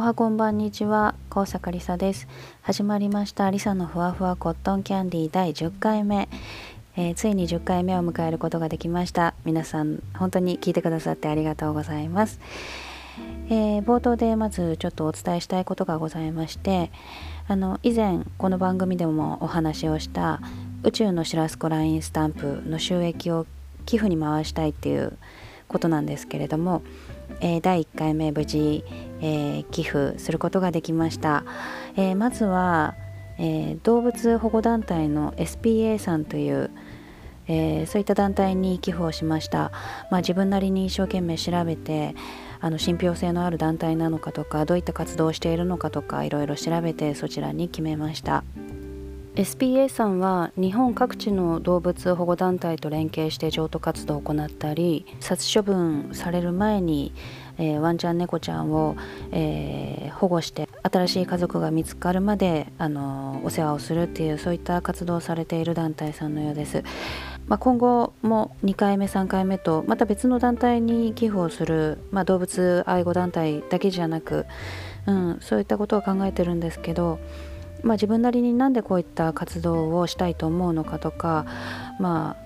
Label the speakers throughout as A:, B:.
A: おはこんばんにちは高坂りさです。始まりましたりさのふわふわコットンキャンディー第10回目、えー、ついに10回目を迎えることができました。皆さん本当に聞いてくださってありがとうございます、えー、冒頭でまずちょっとお伝えしたいことがございましてあの以前この番組でもお話をした宇宙のシラスコラインスタンプの収益を寄付に回したいっていうことなんですけれどもえー、第1回目無事、えー、寄付することができました、えー、まずは、え動物保護団体の SPA さんという、えそういった団体に寄付をしました、まあ、自分なりに一生懸命調べてあの信憑性のある団体なのかとかどういった活動をしているのかとかいろいろ調べてそちらに決めました。SPA さんは日本各地の動物保護団体と連携して譲渡活動を行ったり殺処分される前に、えー、ワンちゃん猫ちゃんを、えー、保護して新しい家族が見つかるまで、あのお世話をするっていうそういった活動をされている団体さんのようです。まあ、今後も2回目3回目とまた別の団体に寄付をする、まあ、動物愛護団体だけじゃなく、うん、そういったことを考えてるんですけどまあ、自分なりになんでこういった活動をしたいと思うのかとか、ま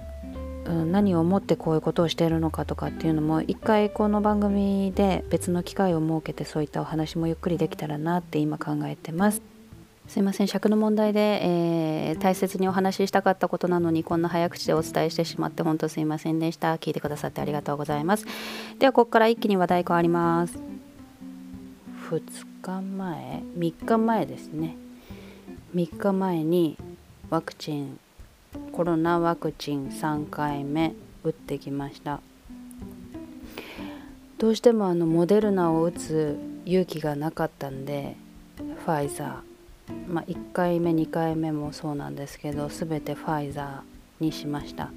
A: あ、うん、何を思ってこういうことをしているのかとかっていうのも一回この番組で別の機会を設けてそういったお話もゆっくりできたらなって今考えてます。すいません。尺の問題で、えー、大切にお話ししたかったことなのにこんな早口でお伝えしてしまって本当すいませんでした。聞いてくださってありがとうございます。ではここから一気に話題変わります。2日前3日前ですね。3日前にワクチンコロナワクチン3回目打ってきました。どうしてもあのモデルナを打つ勇気がなかったんでファイザー、まあ、1回目2回目もそうなんですけど全てファイザーにしました。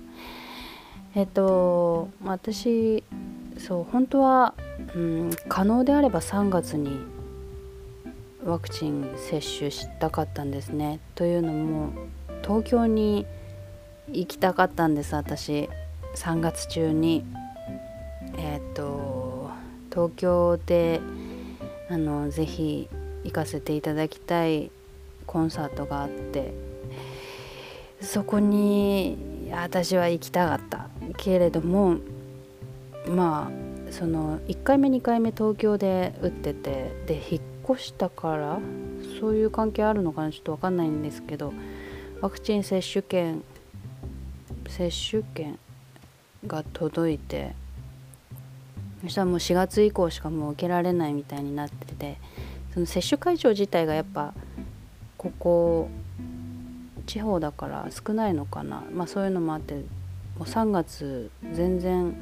A: えっと私そう本当は、うん、可能であれば3月にワクチン接種したかったんですね。というのも東京に行きたかったんです。私3月中に。えっ、ー、と東京であのぜひ行かせていただきたい。コンサートがあって。そこに私は行きたかった。けれどもまあその1回目2回目東京で打っててで引っ越したからそういう関係あるのかなちょっと分かんないんですけどワクチン接種券接種券が届いてそしたらもう4月以降しかもう受けられないみたいになっててその接種会場自体がやっぱここ地方だから少ないのかな。まあそういうのもあってもう3月全然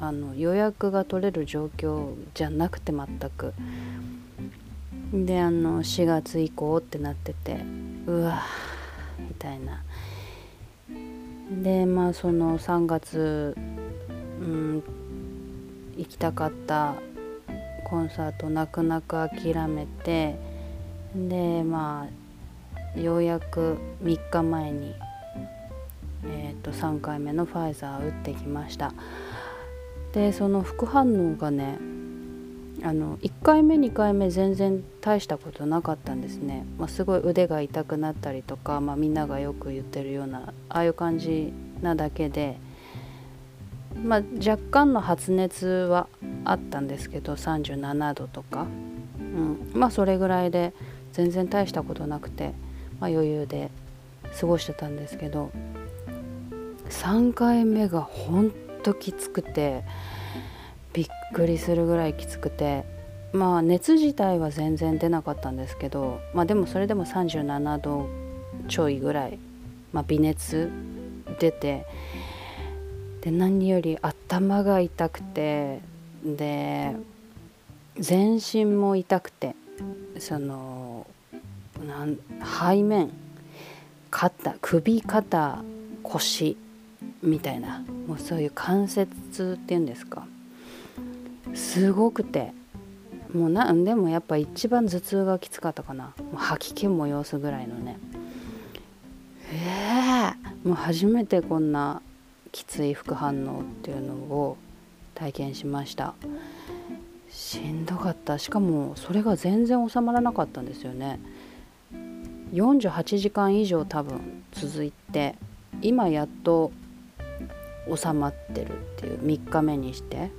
A: あの予約が取れる状況じゃなくて全く。であの4月以降ってなっててうわみたいな。でまあその3月、うん、行きたかったコンサート泣く泣く諦めてでまあようやく3日前に、えー、と3回目のファイザー打ってきました。でその副反応がねあの1回目2回目全然大したことなかったんですね、まあ、すごい腕が痛くなったりとか、まあ、みんながよく言ってるようなああいう感じなだけで、まあ、若干の発熱はあったんですけど37度とか、うん、まあそれぐらいで全然大したことなくて、まあ、余裕で過ごしてたんですけど3回目がほんときつくて。くりするぐらいきつくて。まあ熱自体は全然出なかったんですけどまあでもそれでも37度ちょいぐらい、まあ、微熱出てで何より頭が痛くてで全身も痛くてそのなん背面肩首肩腰みたいなもうそういう関節っていうんですか。すごくて。もうなんでもやっぱ一番頭痛がきつかったかな。もう吐き気も様子ぐらいのね。えー、もう初めてこんなきつい副反応っていうのを体験しました。しんどかった。しかもそれが全然収まらなかったんですよね。48時間以上多分続いて今やっと収まってるっていう3日目にして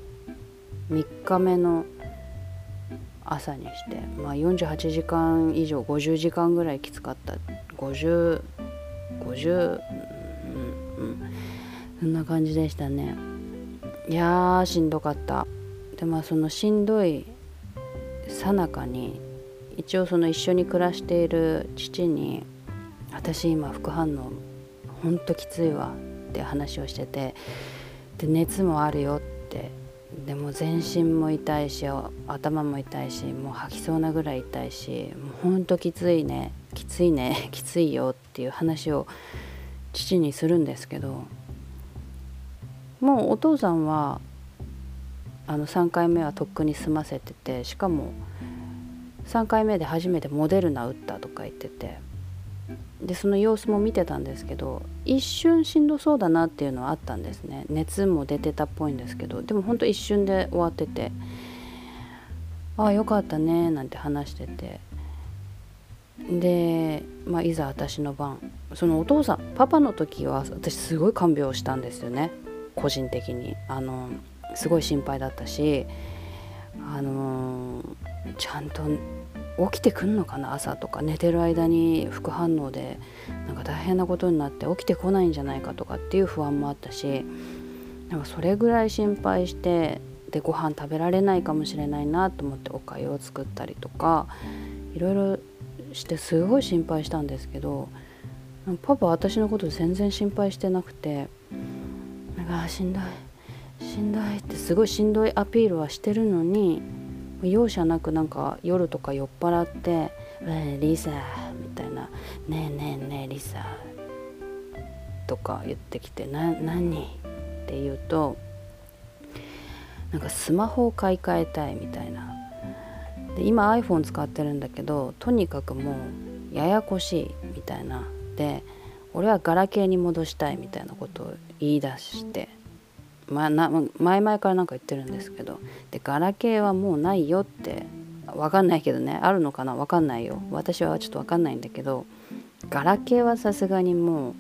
A: 3日目の朝にして、まあ、48時間以上50時間ぐらいきつかった。5050 50うんうんそんな感じでしたね。いやーしんどかった。でまあそのしんどいさなかに一応その一緒に暮らしている父に「私今副反応ほんときついわ」って話をしててで熱もあるよってでも全身も痛いし頭も痛いしもう吐きそうなぐらい痛いしもうほんときついねきついね きついよっていう話を父にするんですけどもうお父さんはあの3回目はとっくに済ませててしかも3回目で初めてモデルナ打ったとか言っててでその様子も見てたんですけど一瞬しんどそうだなっていうのはあったんですね。熱も出てたっぽいんですけどでもほんと一瞬で終わっててああよかったねなんて話しててで、まあ、いざ私の番そのお父さんパパの時は私すごい看病したんですよね。個人的に。あのすごい心配だったしあのちゃんと起きてくんのかな朝とか寝てる間に副反応でなんか大変なことになって起きてこないんじゃないかとかっていう不安もあったしなんかそれぐらい心配してでご飯食べられないかもしれないなと思っておかゆを作ったりとかいろいろしてすごい心配したんですけどパパ私のこと全然心配してなくてなんかしんどいしんどいってすごいしんどいアピールはしてるのに容赦なくなんか夜とか酔っ払って「えリサ」みたいな「ねえねえねえリサ」とか言ってきて「な何?」って言うとなんかスマホを買い替えたいみたいな。で今 iPhone 使ってるんだけどとにかくもうややこしいみたいな。で俺はガラケーに戻したいみたいなことを言い出して。前々からなんか言ってるんですけどでガラケーはもうないよって分かんないけどねあるのかな分かんないよ。私はちょっと分かんないんだけどガラケーはさすがにも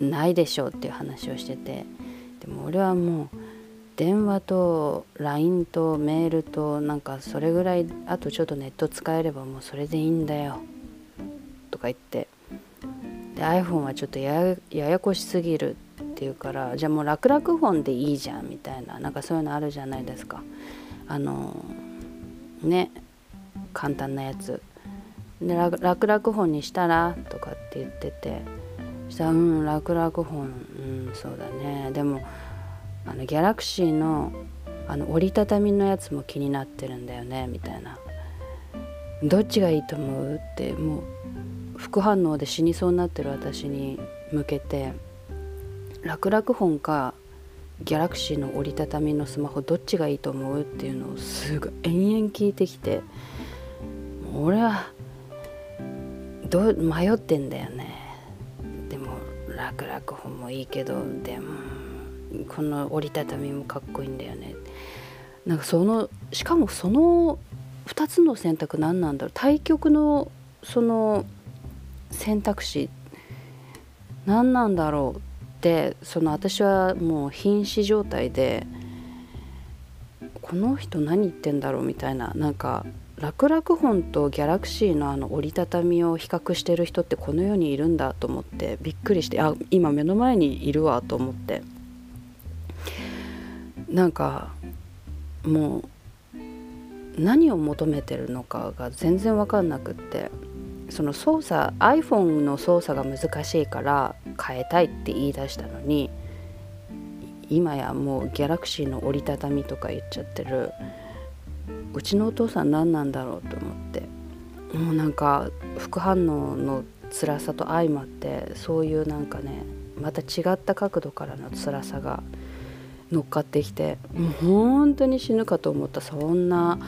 A: うないでしょうっていう話をしててでも俺はもう電話と LINE とメールとなんかそれぐらいあとちょっとネット使えればもうそれでいいんだよとか言って。で iPhone はちょっとややこしすぎるっていうからじゃあもう楽々本でいいじゃんみたいななんかそういうのあるじゃないですか。あのね簡単なやつ。で楽々本にしたらとかって言っててしたらうん楽々本うんそうだね。でもあのギャラクシーのあの折りたたみのやつも気になってるんだよねみたいな。どっちがいいと思う？ってもう副反応で死にそうになってる私に向けて。楽々本かギャラクシーの折りたたみのスマホどっちがいいと思うっていうのをすごい延々聞いてきて俺はど迷ってんだよね。でも楽々本もいいけどでもこの折りたたみもかっこいいんだよね。なんかそのしかもその2つの選択何なんだろう。対極のその選択肢何なんだろう。ってその私はもう瀕死状態でこの人何言ってんだろうみたいななんか楽々本とギャラクシーのあの折りたたみを比較してる人ってこの世にいるんだと思ってびっくりしてあ今目の前にいるわと思って。なんかもう何を求めてるのかが全然分かんなくって。その操作 iPhone の操作が難しいから変えたいって言い出したのに今やもうギャラクシーの折りたたみとか言っちゃってるうちのお父さん何なんだろうと思ってもうなんか副反応の辛さと相まってそういうなんかねまた違った角度からの辛さが乗っかってきてもう本当に死ぬかと思ったそんな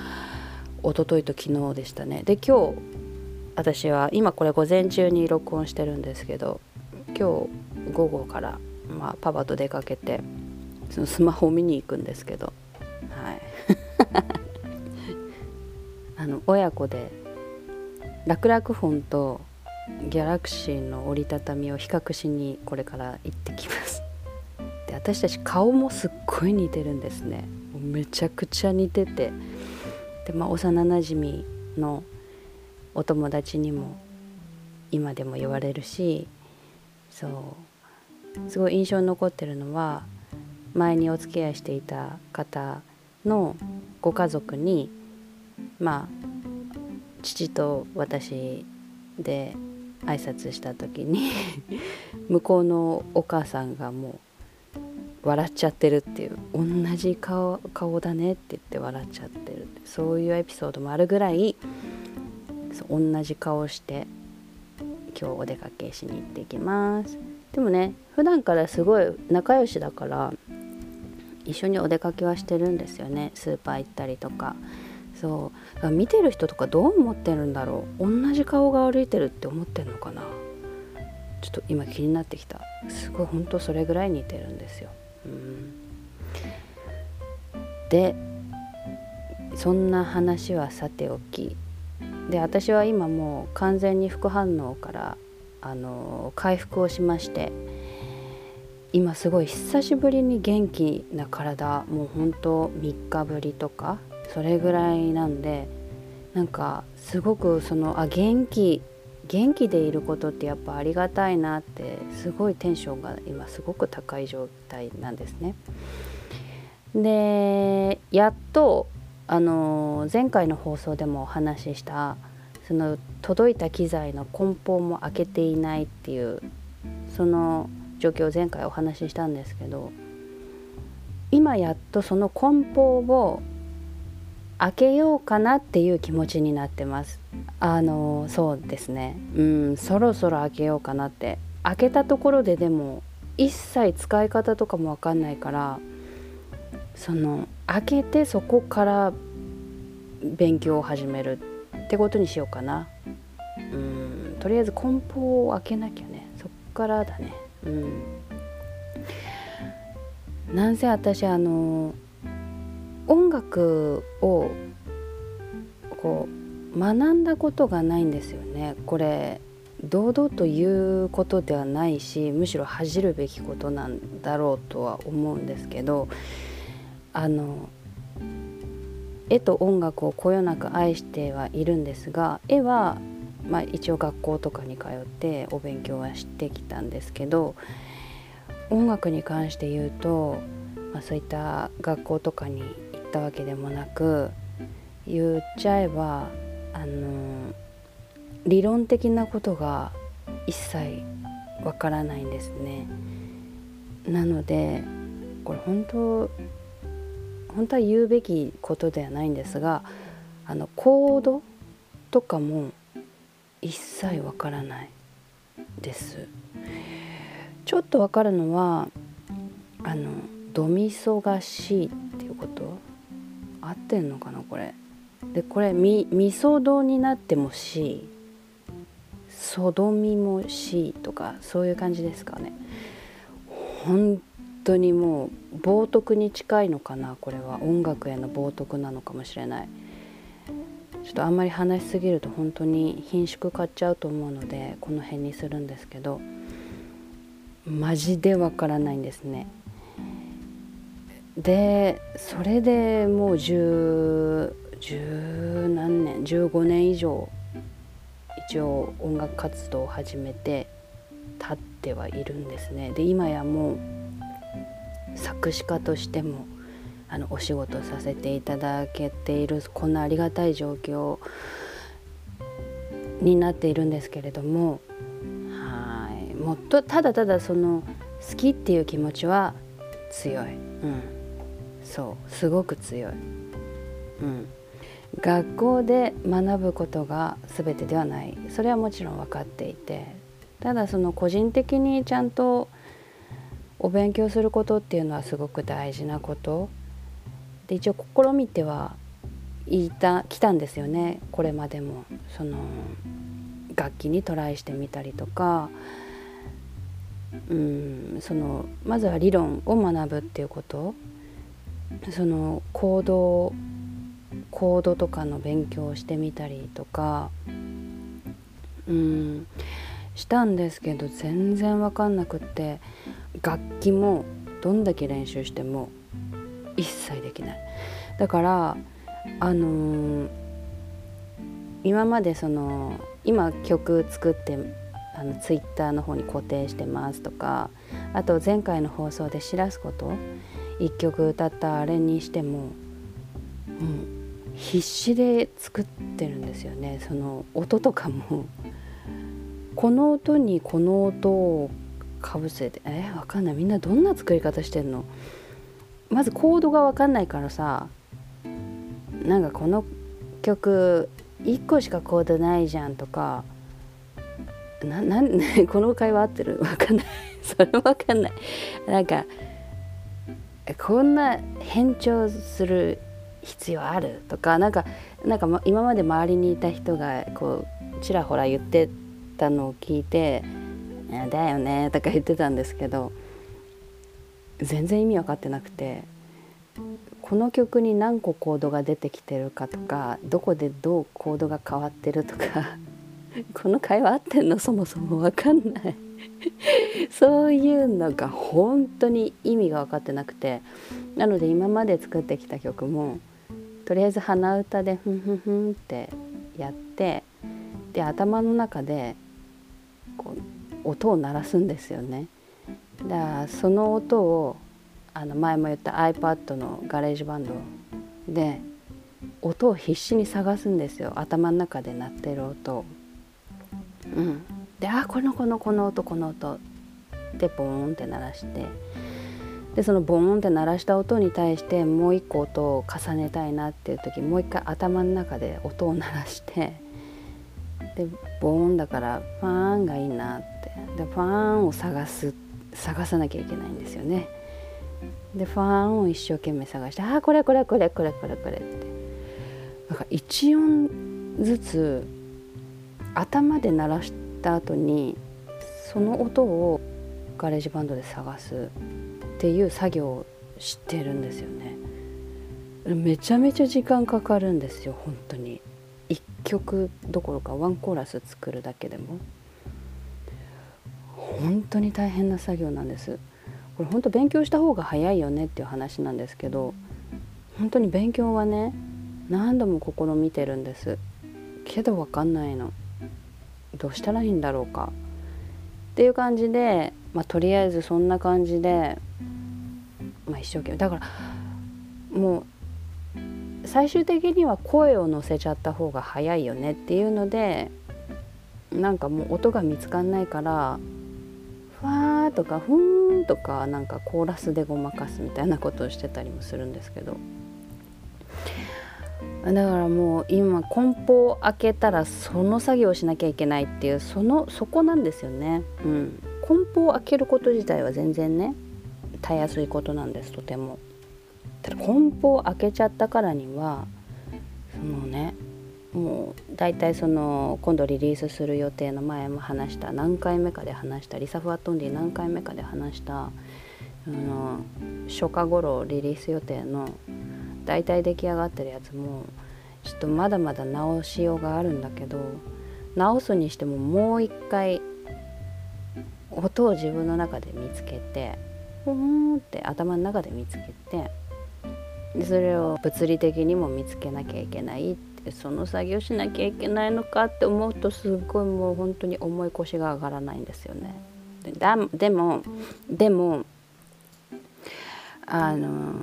A: 一昨日と昨日でしたね。で今日私は今これ午前中に録音してるんですけど今日午後から、まあ、パパと出かけてそのスマホを見に行くんですけどはい。あの親子で楽々本とギャラクシーの折りたたみを比較しにこれから行ってきます。で私たち顔もすっごい似てるんですね。めちゃくちゃ似てて。で、まあ、幼なじみのお友達にも今でも言われるしそうすごい印象に残ってるのは前にお付き合いしていた方のご家族にまあ父と私で挨拶した時に 向こうのお母さんがもう笑っちゃってるっていう同じ顔顔だねって言って笑っちゃってるそういうエピソードもあるぐらい同じ顔して今日お出かけしに行ってきます。でもね普段からすごい仲良しだから一緒にお出かけはしてるんですよね。スーパー行ったりとか。そう。見てる人とかどう思ってるんだろう。同じ顔が歩いてるって思ってんのかな。ちょっと今気になってきた。すごいほんとそれぐらい似てるんですよ、うん、でそんな話はさておき。で私は今もう完全に副反応からあの回復をしまして今すごい久しぶりに元気な体もうほんと3日ぶりとかそれぐらいなんでなんかすごくそのあ元気元気でいることってやっぱありがたいなってすごいテンションが今すごく高い状態なんですね。でやっとあの前回の放送でもお話ししたその届いた機材の梱包も開けていないっていうその状況を前回お話ししたんですけど今やっとその梱包を開けようかなっていう気持ちになってます。あのそうですね。うんそろそろ開けようかなって。開けたところででも一切使い方とかも分かんないからその開けてそこから勉強を始めるってことにしようかな。うんとりあえず梱包を開けなきゃね。そっからだね。うん。なんせ私あの音楽をこう学んだことがないんですよね。これ堂々と言うことではないしむしろ恥じるべきことなんだろうとは思うんですけどあの絵と音楽をこよなく愛してはいるんですが絵は、まあ、一応学校とかに通ってお勉強はしてきたんですけど音楽に関して言うと、まあ、そういった学校とかに行ったわけでもなく言っちゃえばあの理論的なことが一切わからないんですね。なのでこれ本当本当は言うべきことではないんですがあのコードとかも一切わからないです。ちょっとわかるのはあのドミソが C っていうこと。合ってんのかなこれ。でこれみみそどになっても C そどみも C とかそういう感じですかね。本当にもう冒涜に近いのかなこれは。音楽への冒涜なのかもしれない。ちょっとあんまり話しすぎると本当に品種買っちゃうと思うのでこの辺にするんですけど。マジでわからないんですね。でそれでもう十十何年15年以上一応音楽活動を始めて立ってはいるんですね。で今やもう作詞家としてもあのお仕事させていただけているこんなありがたい状況になっているんですけれどもはい。もっとただただその好きっていう気持ちは強い。うん。そう。すごく強い、うん、学校で学ぶことが全てではない。それはもちろん分かっていて。ただその個人的にちゃんとお勉強することっていうのはすごく大事なこと。で一応試みてはいた来たんですよね。これまでも。その楽器にトライしてみたりとか。うんそのまずは理論を学ぶっていうこと。その行動コードとかの勉強をしてみたりとか。うんしたんですけど全然分かんなくって。楽器もどんだけ練習しても一切できない。だからあのー、今までその今曲作ってあのツイッターの方に固定してますとかあと前回の放送で知らすこと一曲歌ったあれにしても、うん、必死で作ってるんですよね。その音とかも。この音にこの音をかぶせて。えわかんない。みんなどんな作り方してんの？まずコードが分かんないからさ。なんかこの曲1個しかコードないじゃんとか。な なんこの会話合ってる？分かんない。それ分かんない。なんかこんな変調する必要ある？とか。なんかなんか今まで周りにいた人がこうちらほら言ってたのを聞いて「だよね」とか言ってたんですけど全然意味分かってなくてこの曲に何個コードが出てきてるかとかどこでどうコードが変わってるとか この会話合ってんのそもそも分かんない。そういうのが本当に意味が分かってなくてなので今まで作ってきた曲もとりあえず鼻歌でふんふんふんってやってで頭の中でこう音を鳴らすんですよね。だからその音をあの前も言った iPad の GarageBand で音を必死に探すんですよ。頭の中で鳴ってる音うん、であこのこのこの音この音。でボーンって鳴らして。でそのボーンって鳴らした音に対してもう一個音を重ねたいなっていう時もう一回頭の中で音を鳴らしてでボーンだからファーンがいいなって。でファーンを探す探さなきゃいけないんですよね。でファーンを一生懸命探して「ああこれこれこれこれこれこれ」って。なんか一音ずつ頭で鳴らした後にその音を GarageBand で探すっていう作業をしてるんですよね。めちゃめちゃ時間かかるんですよ本当に。曲どころかワンコーラス作るだけでも。本当に大変な作業なんです。これ本当勉強した方が早いよねっていう話なんですけど本当に勉強はね何度も試みてるんです。けど分かんないの。どうしたらいいんだろうか。っていう感じで、まあ、とりあえずそんな感じで、まあ、一生懸命。だからもう最終的には声を乗せちゃった方が早いよねっていうのでなんかもう音が見つかんないから「ファー」とか「ふーん」とかなんかコーラスでごまかすみたいなことをしてたりもするんですけどだからもう今梱包を開けたらその作業をしなきゃいけないっていうそのそこなんですよね。うん、梱包を開けること自体は全然ねたやすいことなんですとても。ただ梱包開けちゃったからにはそのねもう大体その今度リリースする予定の前も話した何回目かで話したリサ・フワトンディ何回目かで話したあの初夏頃リリース予定の大体出来上がってるやつもちょっとまだまだ直しようがあるんだけど直すにしてももう一回音を自分の中で見つけてふーんって頭の中で見つけてでそれを物理的にも見つけなきゃいけないってその作業しなきゃいけないのかって思うとすごいもう本当に重い腰が上がらないんですよね。でもでもあの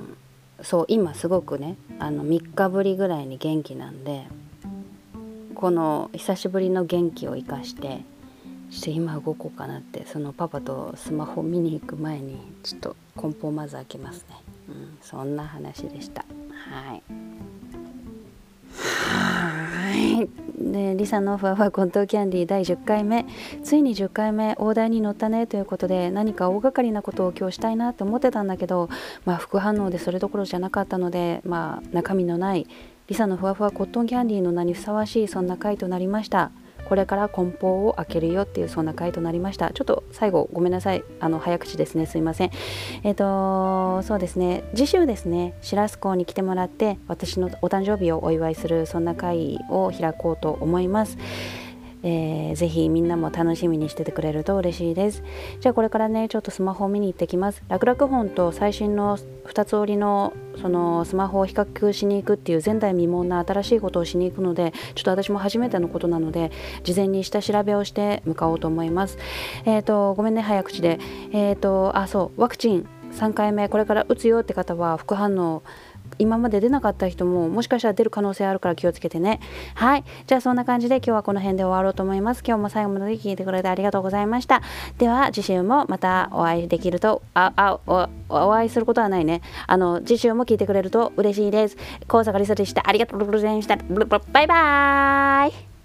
A: そう今すごくねあの3日ぶりぐらいに元気なんでこの久しぶりの元気を生かしてちょっと今動こうかなってそのパパとスマホ見に行く前にちょっと梱包まず開けますね、うん、そんな話でした。はい。はい。でリサのふわふわコントキャンディー第10回目。ついに10回目大台に乗ったねということで何か大掛かりなことを今日したいなと思ってたんだけど、まあ、副反応でそれどころじゃなかったので、まあ、中身のないリサのふわふわコットンキャンディーの名にふさわしいそんな回となりました。これから梱包を開けるよっていうそんな回となりました。ちょっと最後ごめんなさい。あの早口ですね。すいません。えっ、ー、とそうですね。次週ですね。シラス港に来てもらって私のお誕生日をお祝いするそんな会を開こうと思います。えー、ぜひみんなも楽しみにしててくれると嬉しいです。じゃあこれからねちょっとスマホを見に行ってきます。楽々本と最新の2つ折りのそのスマホを比較しに行くっていう前代未聞な新しいことをしに行くのでちょっと私も初めてのことなので事前に下調べをして向かおうと思います。えっ、ー、とごめんね早口で。えっ、ー、とあそうワクチン3回目これから打つよって方は副反応今まで出なかった人ももしかしたら出る可能性あるから気をつけてね。はい。じゃあそんな感じで今日はこの辺で終わろうと思います。今日も最後まで聞いてくれてありがとうございました。では次週もまたお会いできるとああおお会いすることはないね。あの次週も聞いてくれると嬉しいです。高坂りさでした。ありがとうございました。バイバーイ。